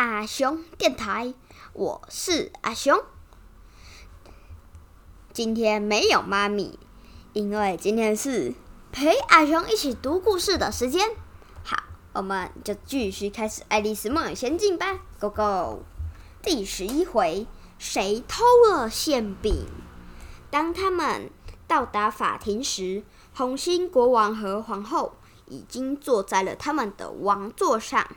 阿雄电台，我是阿雄。今天没有妈咪，因为今天是陪阿雄一起读故事的时间。好，我们就继续开始《爱丽丝梦游仙境》吧，Go Go！第十一回，谁偷了馅饼？当他们到达法庭时，红心国王和皇后已经坐在了他们的王座上，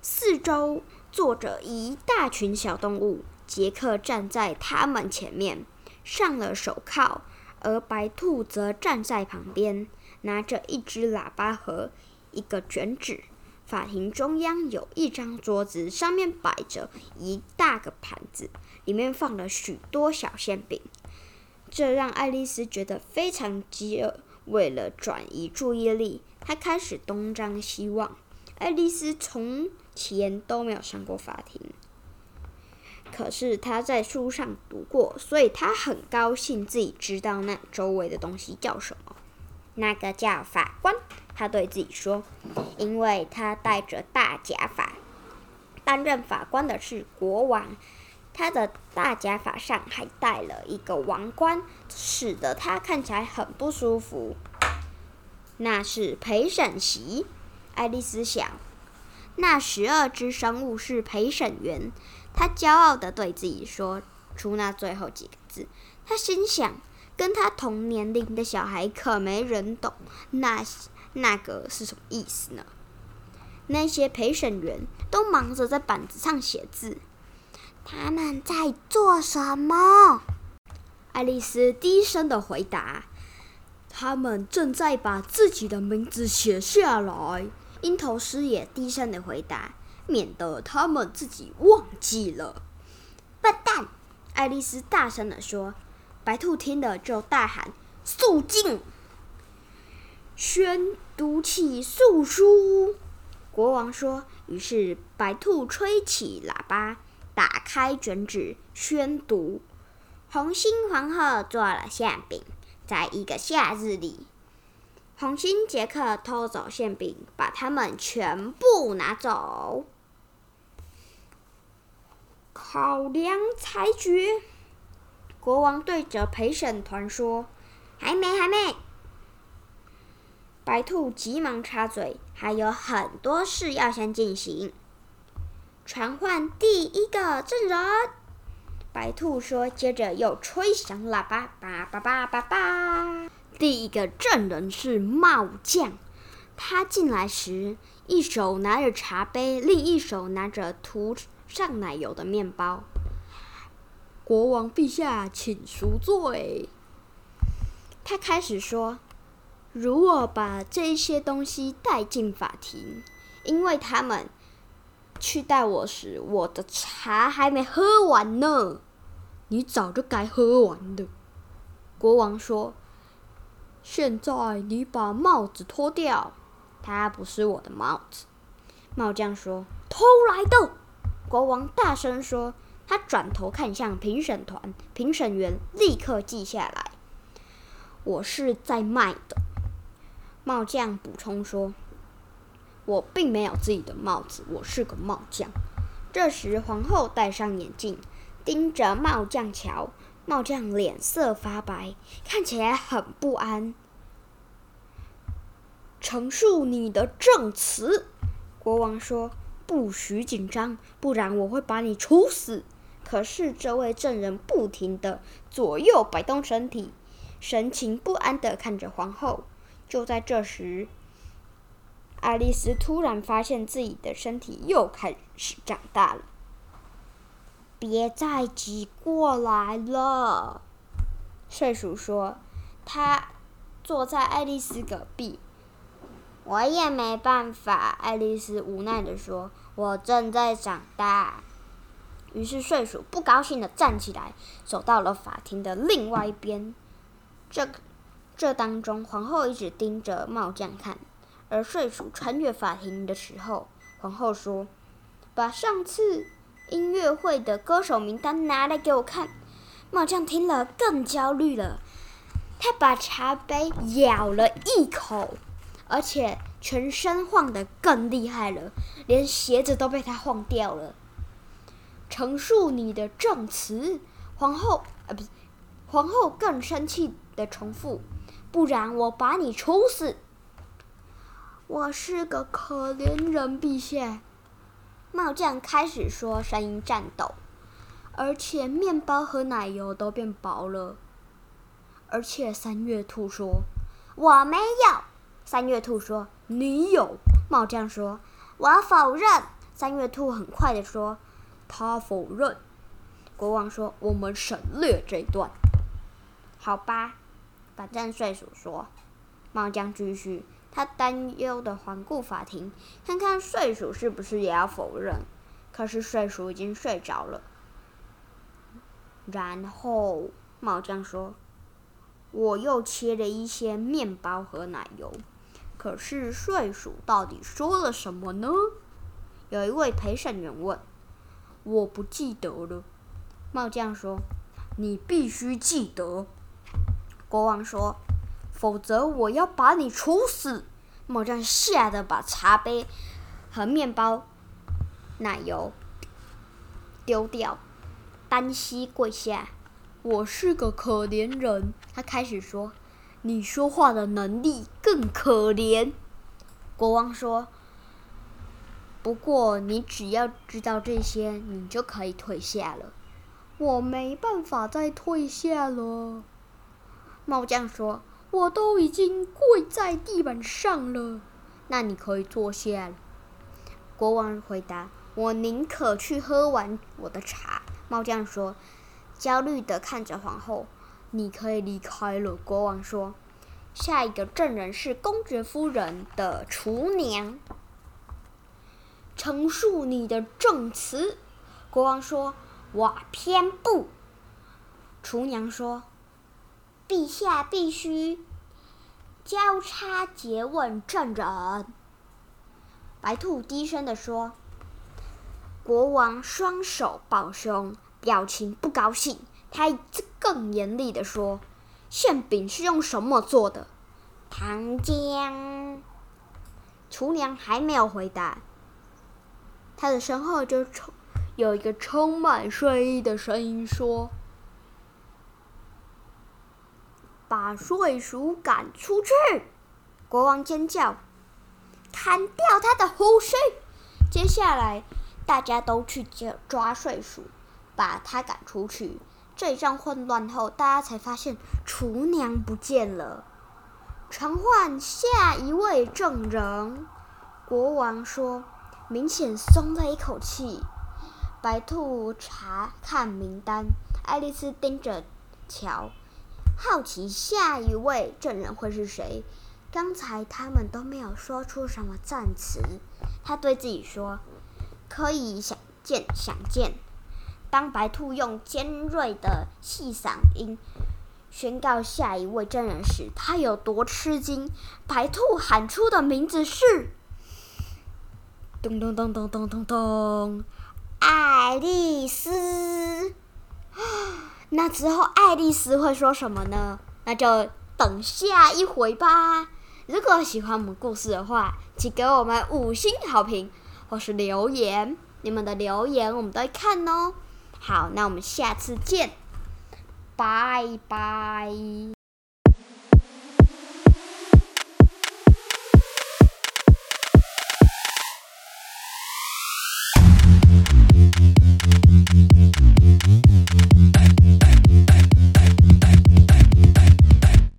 四周。坐着一大群小动物，杰克站在他们前面，上了手铐，而白兔则站在旁边，拿着一只喇叭和一个卷纸。法庭中央有一张桌子，上面摆着一大个盘子，里面放了许多小馅饼，这让爱丽丝觉得非常饥饿。为了转移注意力，她开始东张西望。爱丽丝从前都没有上过法庭，可是她在书上读过，所以她很高兴自己知道那周围的东西叫什么。那个叫法官，他对自己说，因为他戴着大假发。担任法官的是国王，他的大假发上还戴了一个王冠，使得他看起来很不舒服。那是陪审席。爱丽丝想，那十二只生物是陪审员。她骄傲地对自己说出那最后几个字。她心想，跟她同年龄的小孩可没人懂那那个是什么意思呢？那些陪审员都忙着在板子上写字。他们在做什么？爱丽丝低声的回答：“他们正在把自己的名字写下来。”鹰头狮也低声的回答，免得他们自己忘记了。笨蛋！爱丽丝大声的说。白兔听了就大喊：“肃静！”宣读起诉书。国王说。于是白兔吹起喇叭，打开卷纸，宣读：红心皇后做了馅饼，在一个夏日里。红心杰克偷走馅饼，把他们全部拿走。考量裁决，国王对着陪审团说：“还没，还没。”白兔急忙插嘴：“还有很多事要先进行。”传唤第一个证人。白兔说，接着又吹响喇叭，叭叭叭叭叭。第一个证人是帽匠，他进来时一手拿着茶杯，另一手拿着涂上奶油的面包。国王陛下，请赎罪。他开始说：“如果把这些东西带进法庭，因为他们去带我时，我的茶还没喝完呢。你早就该喝完的。”国王说。现在你把帽子脱掉，它不是我的帽子。帽匠说：“偷来的！”国王大声说。他转头看向评审团，评审员立刻记下来：“我是在卖的。”帽匠补充说：“我并没有自己的帽子，我是个帽匠。”这时，皇后戴上眼镜，盯着帽匠瞧。帽匠脸色发白，看起来很不安。陈述你的证词，国王说：“不许紧张，不然我会把你处死。”可是这位证人不停的左右摆动身体，神情不安的看着皇后。就在这时，爱丽丝突然发现自己的身体又开始长大了。别再挤过来了，睡鼠说。他坐在爱丽丝隔壁。我也没办法，爱丽丝无奈的说：“我正在长大。”于是睡鼠不高兴的站起来，走到了法庭的另外一边。这这当中，皇后一直盯着帽匠看，而睡鼠穿越法庭的时候，皇后说：“把上次音乐会的歌手名单拿来给我看。”帽匠听了更焦虑了，他把茶杯咬了一口，而且全身晃得更厉害了，连鞋子都被他晃掉了。陈述你的证词，皇后，啊，不是，皇后更生气的重复，不然我把你处死。我是个可怜人，陛下。帽匠开始说，声音颤抖，而且面包和奶油都变薄了。而且三月兔说：“我没有。”三月兔说：“你有。”帽匠说：“我否认。”三月兔很快的说。他否认。国王说：“我们省略这段。”好吧，反正睡鼠说。猫将继续，他担忧的环顾法庭，看看睡鼠是不是也要否认。可是睡鼠已经睡着了。然后猫将说：“我又切了一些面包和奶油。”可是睡鼠到底说了什么呢？有一位陪审员问。我不记得了，帽匠说：“你必须记得。”国王说：“否则我要把你处死。”猫将吓得把茶杯和面包、奶油丢掉，单膝跪下。我是个可怜人，他开始说：“你说话的能力更可怜。”国王说。不过，你只要知道这些，你就可以退下了。我没办法再退下了。猫将说：“我都已经跪在地板上了。”那你可以坐下。国王回答：“我宁可去喝完我的茶。”猫匠说，焦虑的看着皇后：“你可以离开了。”国王说：“下一个证人是公爵夫人的厨娘。”陈述你的证词，国王说：“我偏不。”厨娘说：“陛下必须交叉诘问证人。”白兔低声地说：“国王双手抱胸，表情不高兴。他更严厉地说：‘馅饼是用什么做的？’糖浆。”厨娘还没有回答。他的身后就充有一个充满睡意的声音说：“把睡鼠赶出去！”国王尖叫：“砍掉他的胡须！”接下来，大家都去抓抓睡鼠，把他赶出去。这一阵混乱后，大家才发现厨娘不见了。传唤下一位证人，国王说。明显松了一口气。白兔查看名单，爱丽丝盯着瞧，好奇下一位证人会是谁。刚才他们都没有说出什么赞词。他对自己说：“可以想见，想见。”当白兔用尖锐的细嗓音宣告下一位证人时，他有多吃惊？白兔喊出的名字是。咚咚咚咚咚咚咚，爱丽丝。那之后，爱丽丝会说什么呢？那就等下一回吧。如果喜欢我们故事的话，请给我们五星好评或是留言。你们的留言我们都会看哦。好，那我们下次见，拜拜。